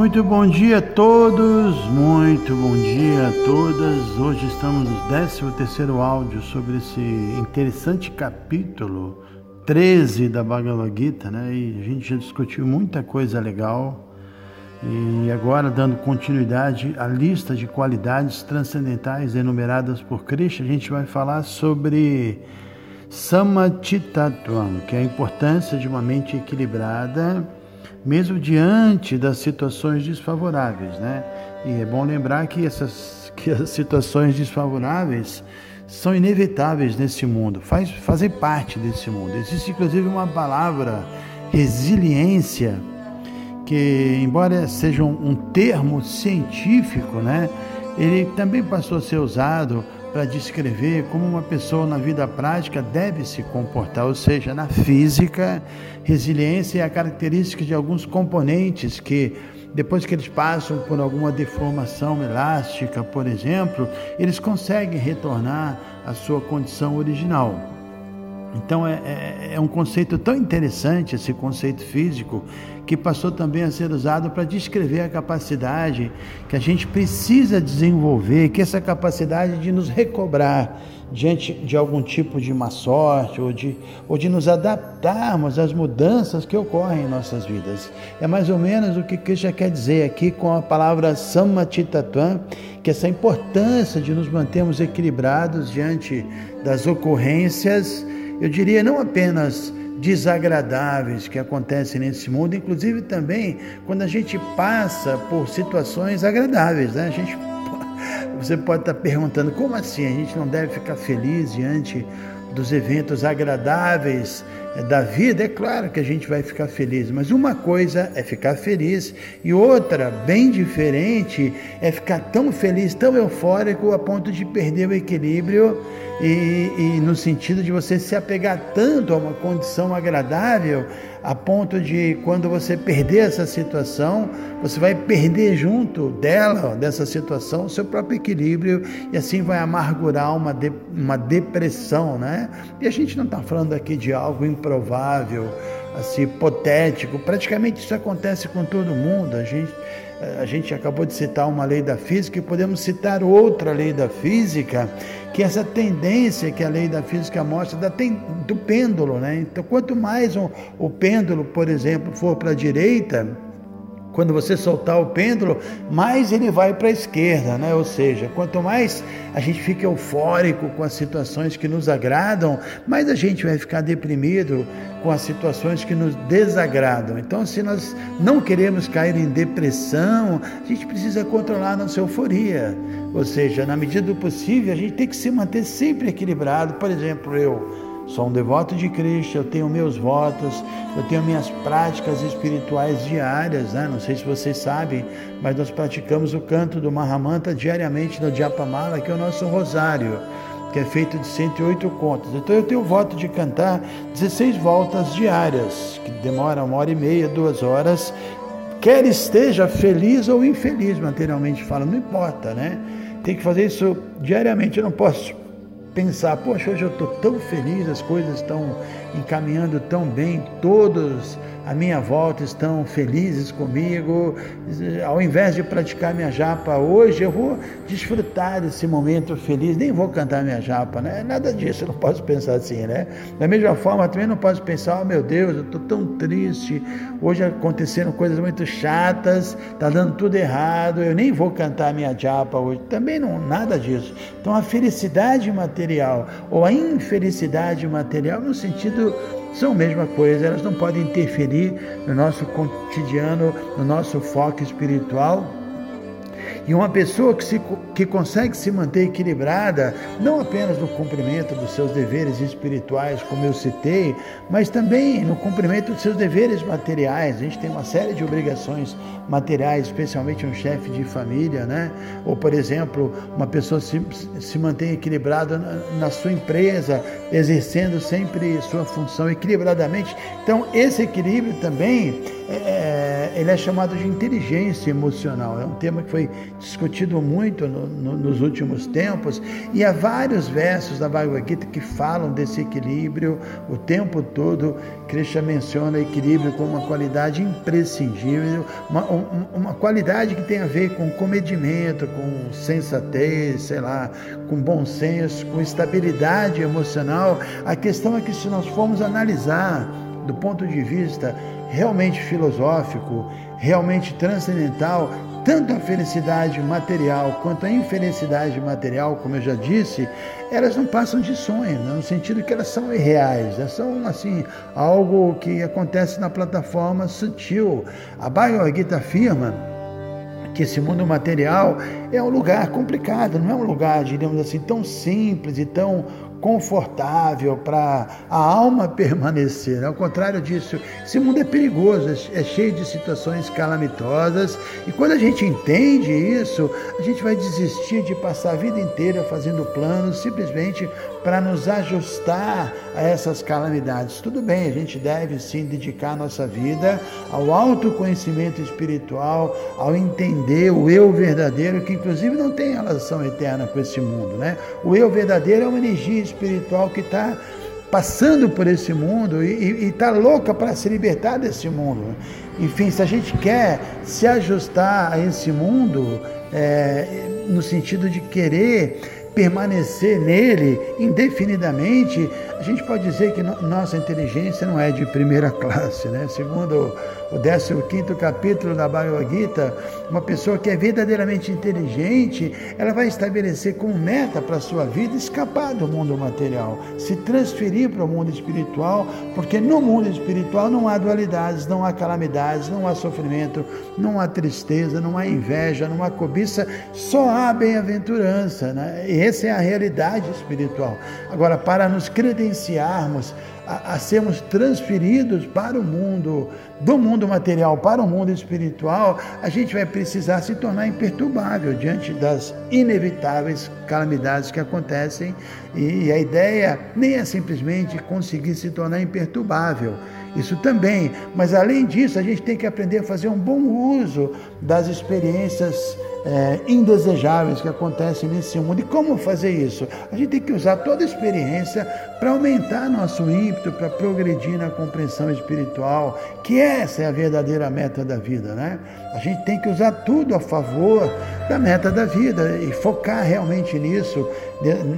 Muito bom dia a todos, muito bom dia a todas. Hoje estamos no 13 terceiro áudio sobre esse interessante capítulo 13 da Bhagavad Gita, né? E a gente já discutiu muita coisa legal. E agora, dando continuidade à lista de qualidades transcendentais enumeradas por Krishna, a gente vai falar sobre Samatitatuam, que é a importância de uma mente equilibrada, mesmo diante das situações desfavoráveis, né? E é bom lembrar que essas que as situações desfavoráveis são inevitáveis nesse mundo, faz fazer parte desse mundo. Existe inclusive uma palavra resiliência que embora seja um, um termo científico, né, ele também passou a ser usado para descrever como uma pessoa na vida prática deve se comportar, ou seja, na física, resiliência é a característica de alguns componentes que depois que eles passam por alguma deformação elástica, por exemplo, eles conseguem retornar à sua condição original. Então é, é, é, um conceito tão interessante esse conceito físico que passou também a ser usado para descrever a capacidade que a gente precisa desenvolver, que essa capacidade de nos recobrar diante de algum tipo de má sorte ou de, ou de nos adaptarmos às mudanças que ocorrem em nossas vidas. É mais ou menos o que Krishna quer dizer aqui com a palavra Samatitatuam, que essa importância de nos mantermos equilibrados diante das ocorrências eu diria não apenas desagradáveis que acontecem nesse mundo, inclusive também quando a gente passa por situações agradáveis, né? A gente você pode estar perguntando como assim a gente não deve ficar feliz diante dos eventos agradáveis da vida, é claro que a gente vai ficar feliz, mas uma coisa é ficar feliz e outra, bem diferente, é ficar tão feliz, tão eufórico a ponto de perder o equilíbrio e, e no sentido de você se apegar tanto a uma condição agradável a ponto de quando você perder essa situação, você vai perder junto dela, dessa situação, o seu próprio equilíbrio e assim vai amargurar uma, de, uma depressão, né? E a gente não está falando aqui de algo improvável, assim, hipotético, praticamente isso acontece com todo mundo, a gente a gente acabou de citar uma lei da física e podemos citar outra lei da física, que é essa tendência que a lei da física mostra da do pêndulo, né? Então, quanto mais um, o pêndulo, por exemplo, for para a direita, quando você soltar o pêndulo, mais ele vai para a esquerda, né? Ou seja, quanto mais a gente fica eufórico com as situações que nos agradam, mais a gente vai ficar deprimido com as situações que nos desagradam. Então, se nós não queremos cair em depressão, a gente precisa controlar a nossa euforia. Ou seja, na medida do possível, a gente tem que se manter sempre equilibrado. Por exemplo, eu Sou um devoto de Cristo, eu tenho meus votos, eu tenho minhas práticas espirituais diárias, né? Não sei se vocês sabem, mas nós praticamos o canto do Mahamanta diariamente no Diapamala, que é o nosso rosário, que é feito de 108 contas. Então eu tenho o voto de cantar 16 voltas diárias, que demoram uma hora e meia, duas horas, quer esteja feliz ou infeliz materialmente falando, não importa, né? Tem que fazer isso diariamente, eu não posso pensar, poxa, hoje eu estou tão feliz, as coisas estão encaminhando tão bem, todos à minha volta estão felizes comigo. Ao invés de praticar minha japa hoje, eu vou desfrutar desse momento feliz, nem vou cantar minha japa, né? Nada disso, eu não posso pensar assim, né? Da mesma forma, também não posso pensar, oh meu Deus, eu estou tão triste, hoje aconteceram coisas muito chatas, está dando tudo errado, eu nem vou cantar minha japa hoje. Também não, nada disso. Então a felicidade material ou a infelicidade material no sentido são a mesma coisa, elas não podem interferir no nosso cotidiano, no nosso foco espiritual. E uma pessoa que, se, que consegue se manter equilibrada, não apenas no cumprimento dos seus deveres espirituais, como eu citei, mas também no cumprimento dos seus deveres materiais. A gente tem uma série de obrigações materiais, especialmente um chefe de família, né? Ou, por exemplo, uma pessoa se, se mantém equilibrada na, na sua empresa, exercendo sempre sua função equilibradamente. Então, esse equilíbrio também é, é, ele é chamado de inteligência emocional. É um tema que foi discutido muito no, no, nos últimos tempos e há vários versos da Bhagavad Gita que falam desse equilíbrio o tempo todo. Krishna menciona equilíbrio como uma qualidade imprescindível, uma, uma qualidade que tem a ver com comedimento, com sensatez, sei lá, com bom senso, com estabilidade emocional. A questão é que se nós formos analisar do ponto de vista realmente filosófico, realmente transcendental, tanto a felicidade material quanto a infelicidade material, como eu já disse, elas não passam de sonho, né? no sentido que elas são irreais, elas são assim algo que acontece na plataforma sutil. A Bhagavad Gita afirma que esse mundo material é um lugar complicado, não é um lugar, diríamos assim, tão simples e tão confortável para a alma permanecer. Ao contrário disso, esse mundo é perigoso, é, é cheio de situações calamitosas e quando a gente entende isso, a gente vai desistir de passar a vida inteira fazendo planos simplesmente para nos ajustar a essas calamidades. Tudo bem, a gente deve sim dedicar nossa vida ao autoconhecimento espiritual, ao entender o eu verdadeiro, que inclusive não tem relação eterna com esse mundo, né? O eu verdadeiro é uma energia espiritual que está passando por esse mundo e está louca para se libertar desse mundo. Enfim, se a gente quer se ajustar a esse mundo, é, no sentido de querer permanecer nele indefinidamente, a gente pode dizer que no, nossa inteligência não é de primeira classe, né? Segundo o 15 capítulo da Bhagavad Gita, uma pessoa que é verdadeiramente inteligente, ela vai estabelecer como meta para a sua vida escapar do mundo material, se transferir para o mundo espiritual, porque no mundo espiritual não há dualidades, não há calamidades, não há sofrimento, não há tristeza, não há inveja, não há cobiça, só há bem-aventurança, né? E essa é a realidade espiritual. Agora, para nos credenciarmos a, a sermos transferidos para o mundo, do mundo material para o mundo espiritual, a gente vai precisar se tornar imperturbável diante das inevitáveis calamidades que acontecem. E a ideia nem é simplesmente conseguir se tornar imperturbável. Isso também, mas além disso, a gente tem que aprender a fazer um bom uso das experiências é, indesejáveis que acontecem nesse mundo. E como fazer isso? A gente tem que usar toda a experiência para aumentar nosso ímpeto, para progredir na compreensão espiritual, que essa é a verdadeira meta da vida, né? A gente tem que usar tudo a favor da meta da vida e focar realmente nisso,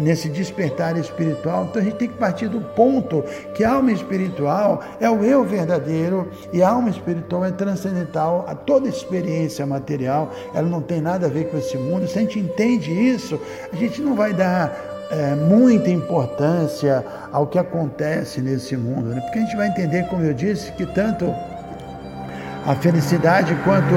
nesse despertar espiritual. Então a gente tem que partir do ponto que a alma espiritual é o eu verdadeiro e a alma espiritual é transcendental a toda experiência material, ela não tem nada a ver com esse mundo. Se a gente entende isso, a gente não vai dar é, muita importância ao que acontece nesse mundo, né? porque a gente vai entender, como eu disse, que tanto a felicidade quanto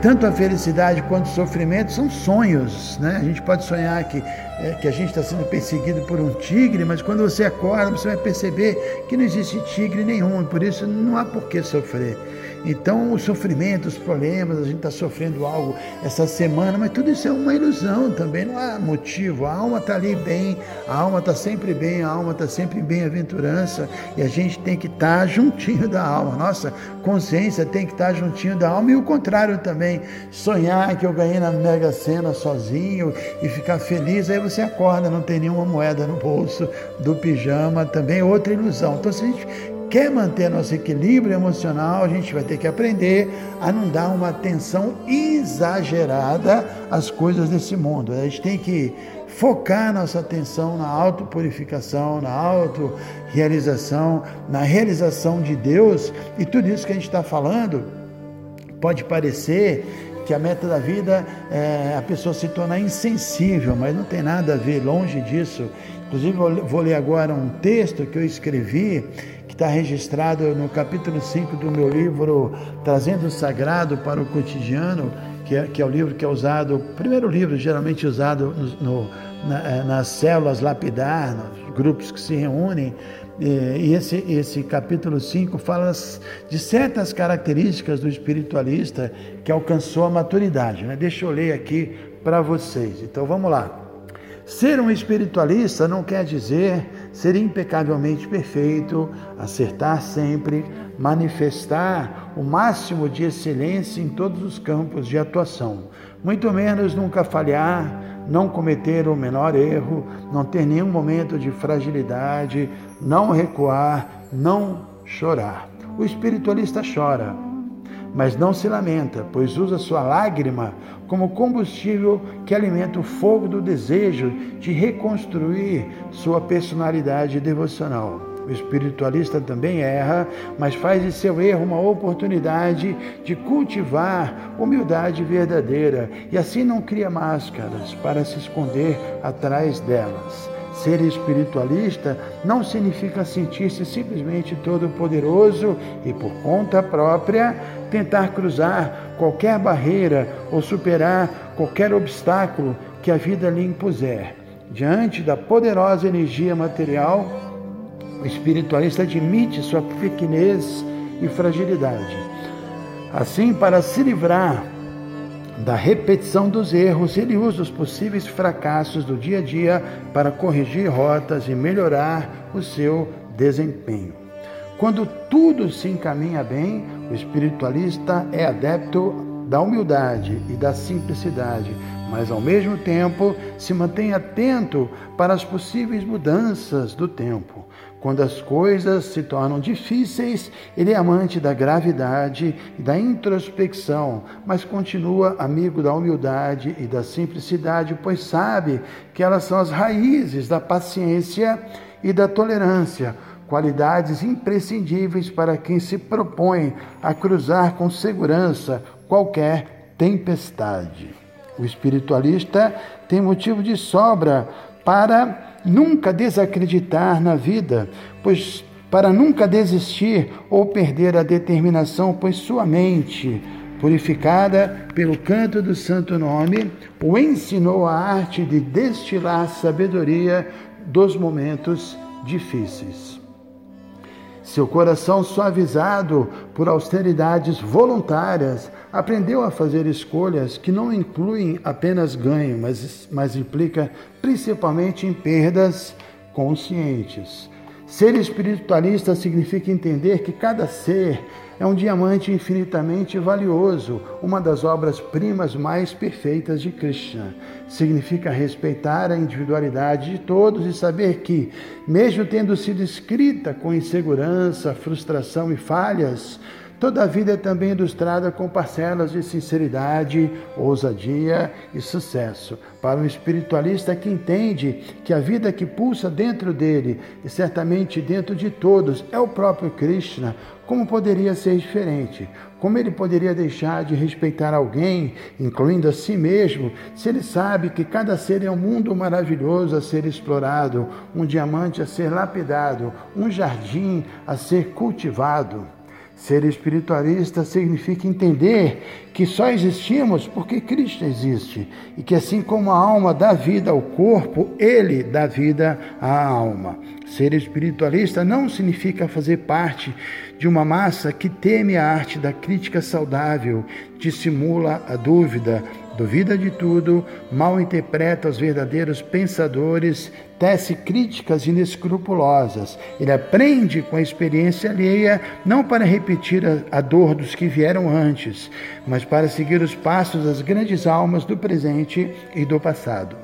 tanto a felicidade quanto o sofrimento são sonhos, né? A gente pode sonhar que, é, que a gente está sendo perseguido por um tigre, mas quando você acorda, você vai perceber que não existe tigre nenhum, e por isso não há por que sofrer. Então, o sofrimento, os problemas, a gente está sofrendo algo essa semana, mas tudo isso é uma ilusão também, não há motivo. A alma está ali bem, a alma está sempre bem, a alma está sempre em bem-aventurança e a gente tem que estar tá juntinho da alma. Nossa consciência tem que estar tá juntinho da alma e o contrário também. Sonhar que eu ganhei na Mega Sena sozinho e ficar feliz, aí você acorda, não tem nenhuma moeda no bolso do pijama, também outra ilusão. Então, se a gente quer manter nosso equilíbrio emocional, a gente vai ter que aprender a não dar uma atenção exagerada às coisas desse mundo. A gente tem que focar nossa atenção na autopurificação, na autorrealização, na realização de Deus e tudo isso que a gente está falando pode parecer que a meta da vida é a pessoa se tornar insensível, mas não tem nada a ver, longe disso. Inclusive, vou ler agora um texto que eu escrevi que está registrado no capítulo 5 do meu livro Trazendo o Sagrado para o Cotidiano, que é, que é o livro que é usado, primeiro livro geralmente usado no, no, na, eh, nas células lapidar, nos grupos que se reúnem. E esse, esse capítulo 5 fala de certas características do espiritualista que alcançou a maturidade. Né? Deixa eu ler aqui para vocês. Então vamos lá. Ser um espiritualista não quer dizer ser impecavelmente perfeito, acertar sempre, manifestar o máximo de excelência em todos os campos de atuação, muito menos nunca falhar, não cometer o menor erro, não ter nenhum momento de fragilidade, não recuar, não chorar. O espiritualista chora, mas não se lamenta, pois usa sua lágrima como combustível que alimenta o fogo do desejo de reconstruir sua personalidade devocional. O espiritualista também erra, mas faz de seu erro uma oportunidade de cultivar humildade verdadeira e assim não cria máscaras para se esconder atrás delas. Ser espiritualista não significa sentir-se simplesmente todo-poderoso e, por conta própria, tentar cruzar qualquer barreira ou superar qualquer obstáculo que a vida lhe impuser. Diante da poderosa energia material, o espiritualista admite sua pequenez e fragilidade. Assim, para se livrar da repetição dos erros, ele usa os possíveis fracassos do dia a dia para corrigir rotas e melhorar o seu desempenho. Quando tudo se encaminha bem, o espiritualista é adepto da humildade e da simplicidade, mas ao mesmo tempo se mantém atento para as possíveis mudanças do tempo. Quando as coisas se tornam difíceis, ele é amante da gravidade e da introspecção, mas continua amigo da humildade e da simplicidade, pois sabe que elas são as raízes da paciência e da tolerância, qualidades imprescindíveis para quem se propõe a cruzar com segurança qualquer tempestade. O espiritualista tem motivo de sobra para nunca desacreditar na vida, pois para nunca desistir ou perder a determinação, pois sua mente, purificada pelo canto do santo nome, o ensinou a arte de destilar sabedoria dos momentos difíceis. Seu coração suavizado por austeridades voluntárias, aprendeu a fazer escolhas que não incluem apenas ganho, mas, mas implica principalmente em perdas conscientes. Ser espiritualista significa entender que cada ser é um diamante infinitamente valioso, uma das obras-primas mais perfeitas de Krishna. Significa respeitar a individualidade de todos e saber que, mesmo tendo sido escrita com insegurança, frustração e falhas, Toda a vida é também ilustrada com parcelas de sinceridade, ousadia e sucesso. Para um espiritualista que entende que a vida que pulsa dentro dele e certamente dentro de todos é o próprio Krishna, como poderia ser diferente? Como ele poderia deixar de respeitar alguém, incluindo a si mesmo, se ele sabe que cada ser é um mundo maravilhoso a ser explorado, um diamante a ser lapidado, um jardim a ser cultivado? Ser espiritualista significa entender que só existimos porque Cristo existe e que, assim como a alma dá vida ao corpo, Ele dá vida à alma. Ser espiritualista não significa fazer parte de uma massa que teme a arte da crítica saudável, dissimula a dúvida, duvida de tudo, mal interpreta os verdadeiros pensadores, tece críticas inescrupulosas. Ele aprende com a experiência alheia, não para repetir a, dor dos que vieram antes, mas para seguir os passos das grandes almas do presente e do passado.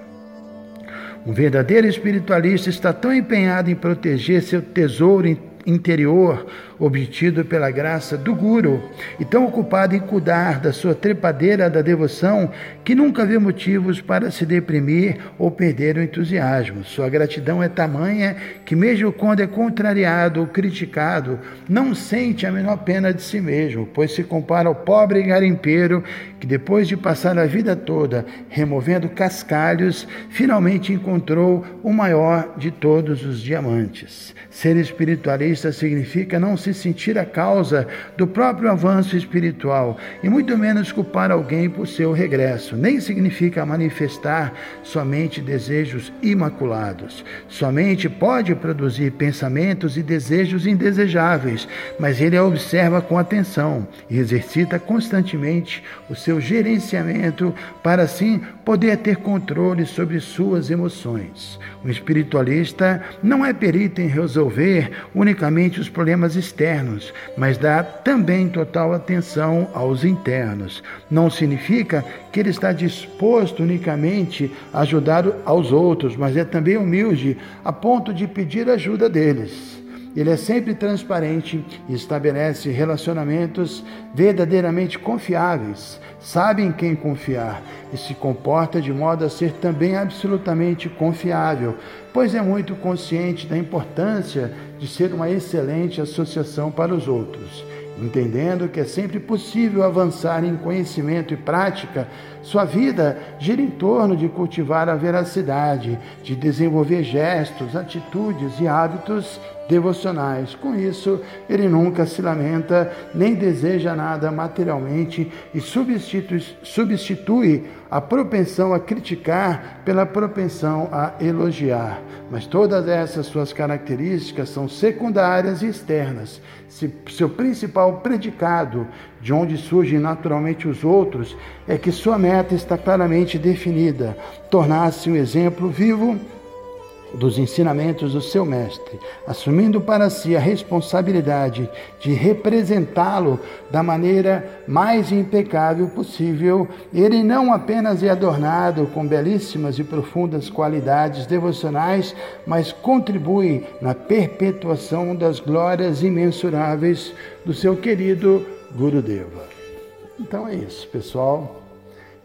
Um verdadeiro espiritualista está tão empenhado em proteger seu tesouro interior obtido pela graça do Guru, e tão ocupado em cuidar da sua trepadeira da devoção que nunca vê motivos para se deprimir ou perder o entusiasmo. Sua gratidão é tamanha que, mesmo quando é contrariado ou criticado, não sente a menor pena de si mesmo, pois se compara ao pobre garimpeiro que, depois de passar a vida toda removendo cascalhos, finalmente encontrou o maior de todos os diamantes. Ser espiritualista significa não se se sentir a causa do próprio avanço espiritual e muito menos culpar alguém por seu regresso. Nem significa manifestar somente desejos imaculados. Somente pode produzir pensamentos e desejos indesejáveis, mas ele a observa com atenção e exercita constantemente o seu gerenciamento para assim poder ter controle sobre suas emoções. O espiritualista não é perito em resolver unicamente os problemas externos, mas dá também total atenção aos internos. Não significa que ele está disposto unicamente a ajudar aos outros, mas é também humilde a ponto de pedir ajuda deles. Ele é sempre transparente e estabelece relacionamentos verdadeiramente confiáveis, sabe em quem confiar e se comporta de modo a ser também absolutamente confiável, pois é muito consciente da importância de ser uma excelente associação para os outros. Entendendo que é sempre possível avançar em conhecimento e prática, sua vida gira em torno de cultivar a veracidade, de desenvolver gestos, atitudes e hábitos devocionais. Com isso, ele nunca se lamenta nem deseja nada materialmente e substitui, substitui a propensão a criticar pela propensão a elogiar. Mas todas essas suas características são secundárias e externas. Se, seu principal predicado, de onde surgem naturalmente os outros, é que sua meta está claramente definida: tornar-se um exemplo vivo dos ensinamentos do seu mestre, assumindo para si a responsabilidade de representá-lo da maneira mais impecável possível, ele não apenas é adornado com belíssimas e profundas qualidades devocionais, mas contribui na perpetuação das glórias imensuráveis do seu querido Gurudeva. Então é isso, pessoal.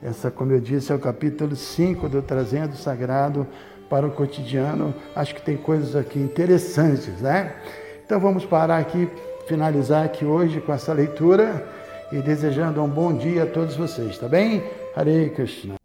Essa, como eu disse, é o capítulo 5 do Trazendo Sagrado para o cotidiano. Acho que tem coisas aqui interessantes, né? Então vamos parar aqui, finalizar aqui hoje com essa leitura e desejando um bom dia a todos vocês, tá bem? Hare Krishna.